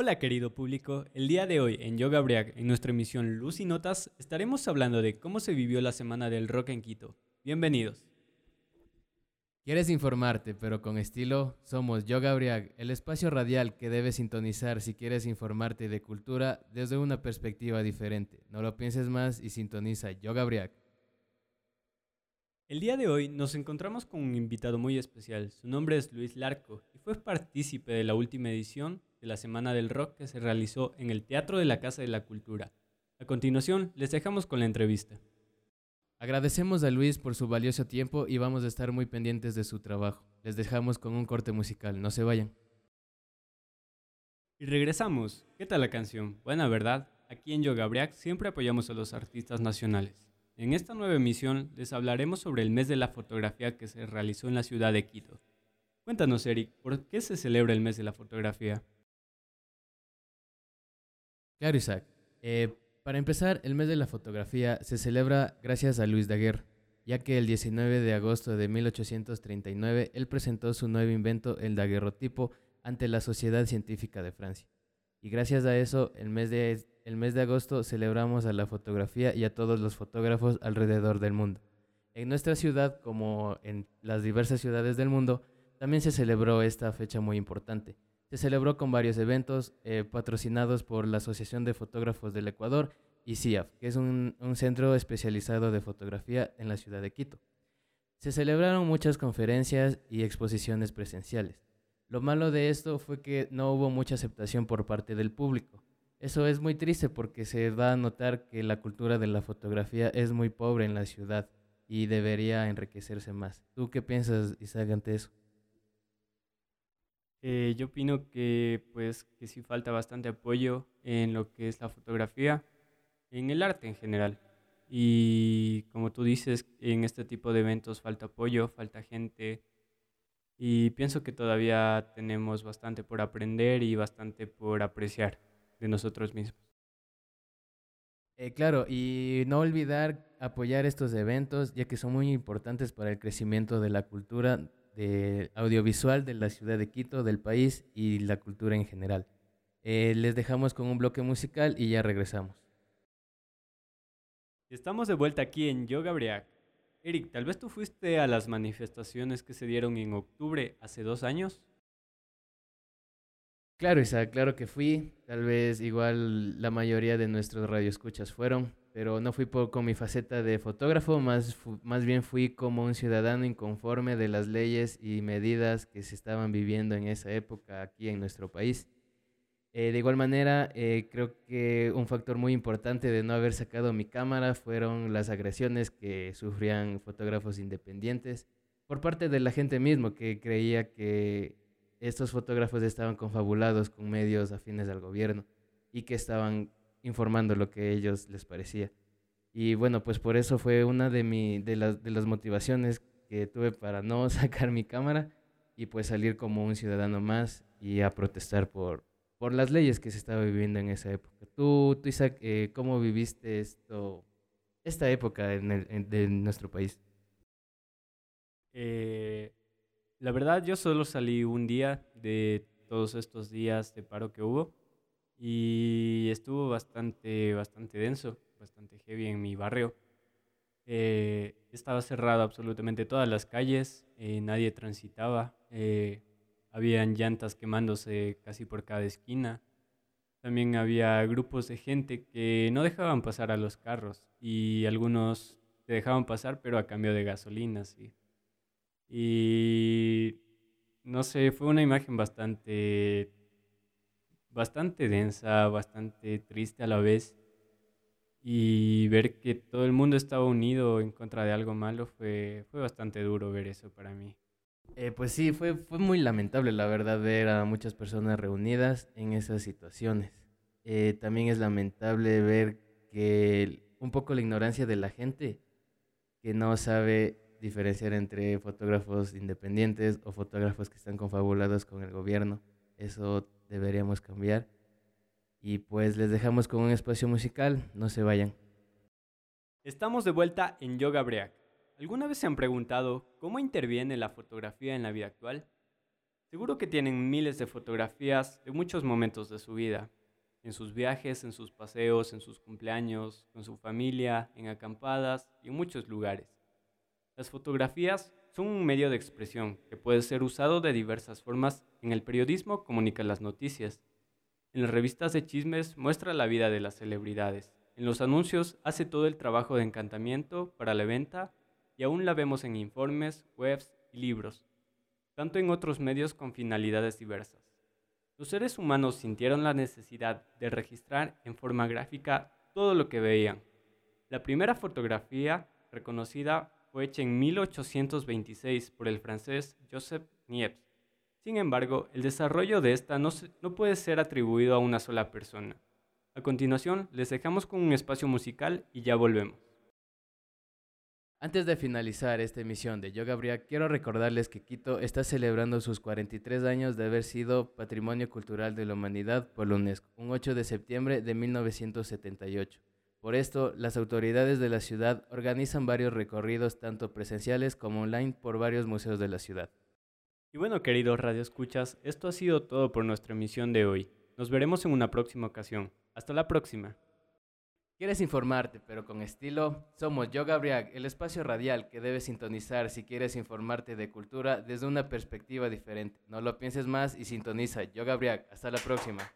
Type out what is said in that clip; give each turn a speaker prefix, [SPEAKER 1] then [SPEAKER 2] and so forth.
[SPEAKER 1] Hola querido público, el día de hoy en Yoga Briag, en nuestra emisión Luz y Notas, estaremos hablando de cómo se vivió la semana del rock en Quito. Bienvenidos.
[SPEAKER 2] ¿Quieres informarte, pero con estilo? Somos Yoga Briag, el espacio radial que debes sintonizar si quieres informarte de cultura desde una perspectiva diferente. No lo pienses más y sintoniza Yoga Briag.
[SPEAKER 1] El día de hoy nos encontramos con un invitado muy especial. Su nombre es Luis Larco y fue partícipe de la última edición de la Semana del Rock que se realizó en el Teatro de la Casa de la Cultura. A continuación, les dejamos con la entrevista.
[SPEAKER 2] Agradecemos a Luis por su valioso tiempo y vamos a estar muy pendientes de su trabajo. Les dejamos con un corte musical, no se vayan.
[SPEAKER 1] Y regresamos. ¿Qué tal la canción? Buena, ¿verdad? Aquí en Yoga Briac siempre apoyamos a los artistas nacionales. En esta nueva emisión les hablaremos sobre el mes de la fotografía que se realizó en la ciudad de Quito. Cuéntanos, Eric, ¿por qué se celebra el mes de la fotografía?
[SPEAKER 2] Claro, Isaac. Eh, para empezar, el mes de la fotografía se celebra gracias a Luis Daguerre, ya que el 19 de agosto de 1839 él presentó su nuevo invento, el daguerrotipo, ante la Sociedad Científica de Francia. Y gracias a eso, el mes de, el mes de agosto celebramos a la fotografía y a todos los fotógrafos alrededor del mundo. En nuestra ciudad, como en las diversas ciudades del mundo, también se celebró esta fecha muy importante se celebró con varios eventos eh, patrocinados por la Asociación de Fotógrafos del Ecuador y CIAF, que es un, centro especializado de fotografía en la ciudad de Quito. Se celebraron muchas conferencias y exposiciones presenciales. Lo malo de esto fue que no hubo mucha aceptación por parte del público. Eso es muy triste porque se va a notar que la cultura de la fotografía es muy pobre en la ciudad y debería enriquecerse más. ¿Tú qué piensas, Isaac, ante?
[SPEAKER 1] Eh, yo opino que pues que sí falta bastante apoyo en lo que es la fotografía, en el arte en general. Y como tú dices, en este tipo de eventos falta apoyo, falta gente. Y pienso que todavía tenemos bastante por aprender y bastante por apreciar de nosotros mismos.
[SPEAKER 2] Eh, claro, y no olvidar apoyar estos eventos, ya que son muy importantes para el crecimiento de la cultura audiovisual de la ciudad de Quito, del país y la cultura en general. Eh, les dejamos con un bloque musical y ya regresamos.
[SPEAKER 1] Estamos de vuelta aquí en Yoga Briac. Eric, tal vez tú fuiste a las manifestaciones que se dieron en octubre hace dos años.
[SPEAKER 2] Claro, Isa, claro que fui. Tal vez igual la mayoría de nuestros radioescuchas fueron pero no fui con mi faceta de fotógrafo, más, más bien fui como un ciudadano inconforme de las leyes y medidas que se estaban viviendo en esa época aquí en nuestro país. Eh, de igual manera, eh, creo que un factor muy importante de no haber sacado mi cámara fueron las agresiones que sufrían fotógrafos independientes por parte de la gente mismo que creía que estos fotógrafos estaban confabulados con medios afines al gobierno y que estaban informando lo que a ellos les parecía. Y bueno, pues por eso fue una de, mi, de, las, de las motivaciones que tuve para no sacar mi cámara y pues salir como un ciudadano más y a protestar por, por las leyes que se estaba viviendo en esa época. Tú, tú Isaac, eh, ¿cómo viviste esto, esta época en, el, de nuestro país?
[SPEAKER 1] Eh, la verdad, yo solo salí un día de todos estos días de paro que hubo y estuvo bastante, bastante denso, bastante heavy en mi barrio. Eh, estaba cerrado absolutamente todas las calles, eh, nadie transitaba, eh, habían llantas quemándose casi por cada esquina. También había grupos de gente que no dejaban pasar a los carros y algunos te dejaban pasar pero a cambio de gasolina, sí. Y no sé, fue una imagen bastante bastante densa, bastante triste a la vez. Y ver que todo el mundo estaba unido en contra de algo malo fue, fue bastante duro ver eso para mí.
[SPEAKER 2] Eh, pues sí, fue, fue muy lamentable, la verdad, ver a muchas personas reunidas en esas situaciones. Eh, también es lamentable ver que un poco la ignorancia de la gente que no sabe diferenciar entre fotógrafos independientes o fotógrafos que están confabulados con el gobierno. Eso deberíamos cambiar. Y pues les dejamos con un espacio musical, no se vayan.
[SPEAKER 1] Estamos de vuelta en Yoga Break. ¿Alguna vez se han preguntado cómo interviene la fotografía en la vida actual? Seguro que tienen miles de fotografías de muchos momentos de su vida, en sus viajes, en sus paseos, en sus cumpleaños, con su familia, en acampadas y en muchos lugares. Las fotografías son un medio de expresión que puede ser usado de diversas formas. En el periodismo comunica las noticias. En las revistas de chismes muestra la vida de las celebridades. En los anuncios hace todo el trabajo de encantamiento para la venta y aún la vemos en informes, webs y libros, tanto en otros medios con finalidades diversas. Los seres humanos sintieron la necesidad de registrar en forma gráfica todo lo que veían. La primera fotografía reconocida fue hecha en 1826 por el francés Joseph Niepce. Sin embargo, el desarrollo de esta no, puede ser atribuido a una sola persona. A continuación, les dejamos con un espacio musical y ya volvemos.
[SPEAKER 2] Antes de finalizar esta emisión de Yo Gabriel, quiero recordarles que Quito está celebrando sus 43 años de haber sido Patrimonio Cultural de la Humanidad por la UNESCO, un 8 de septiembre de 1978. Por esto, las autoridades de la ciudad organizan varios recorridos tanto presenciales como online por varios museos de la ciudad.
[SPEAKER 1] Y bueno, queridos radioescuchas, esto ha sido todo por nuestra emisión de hoy. Nos veremos en una próxima ocasión. Hasta la próxima.
[SPEAKER 2] ¿Quieres informarte, pero con estilo? Somos Yo Gabriel, el espacio radial que debes sintonizar si quieres informarte de cultura desde una perspectiva diferente. No lo pienses más y sintoniza Yo Gabriel. Hasta la próxima.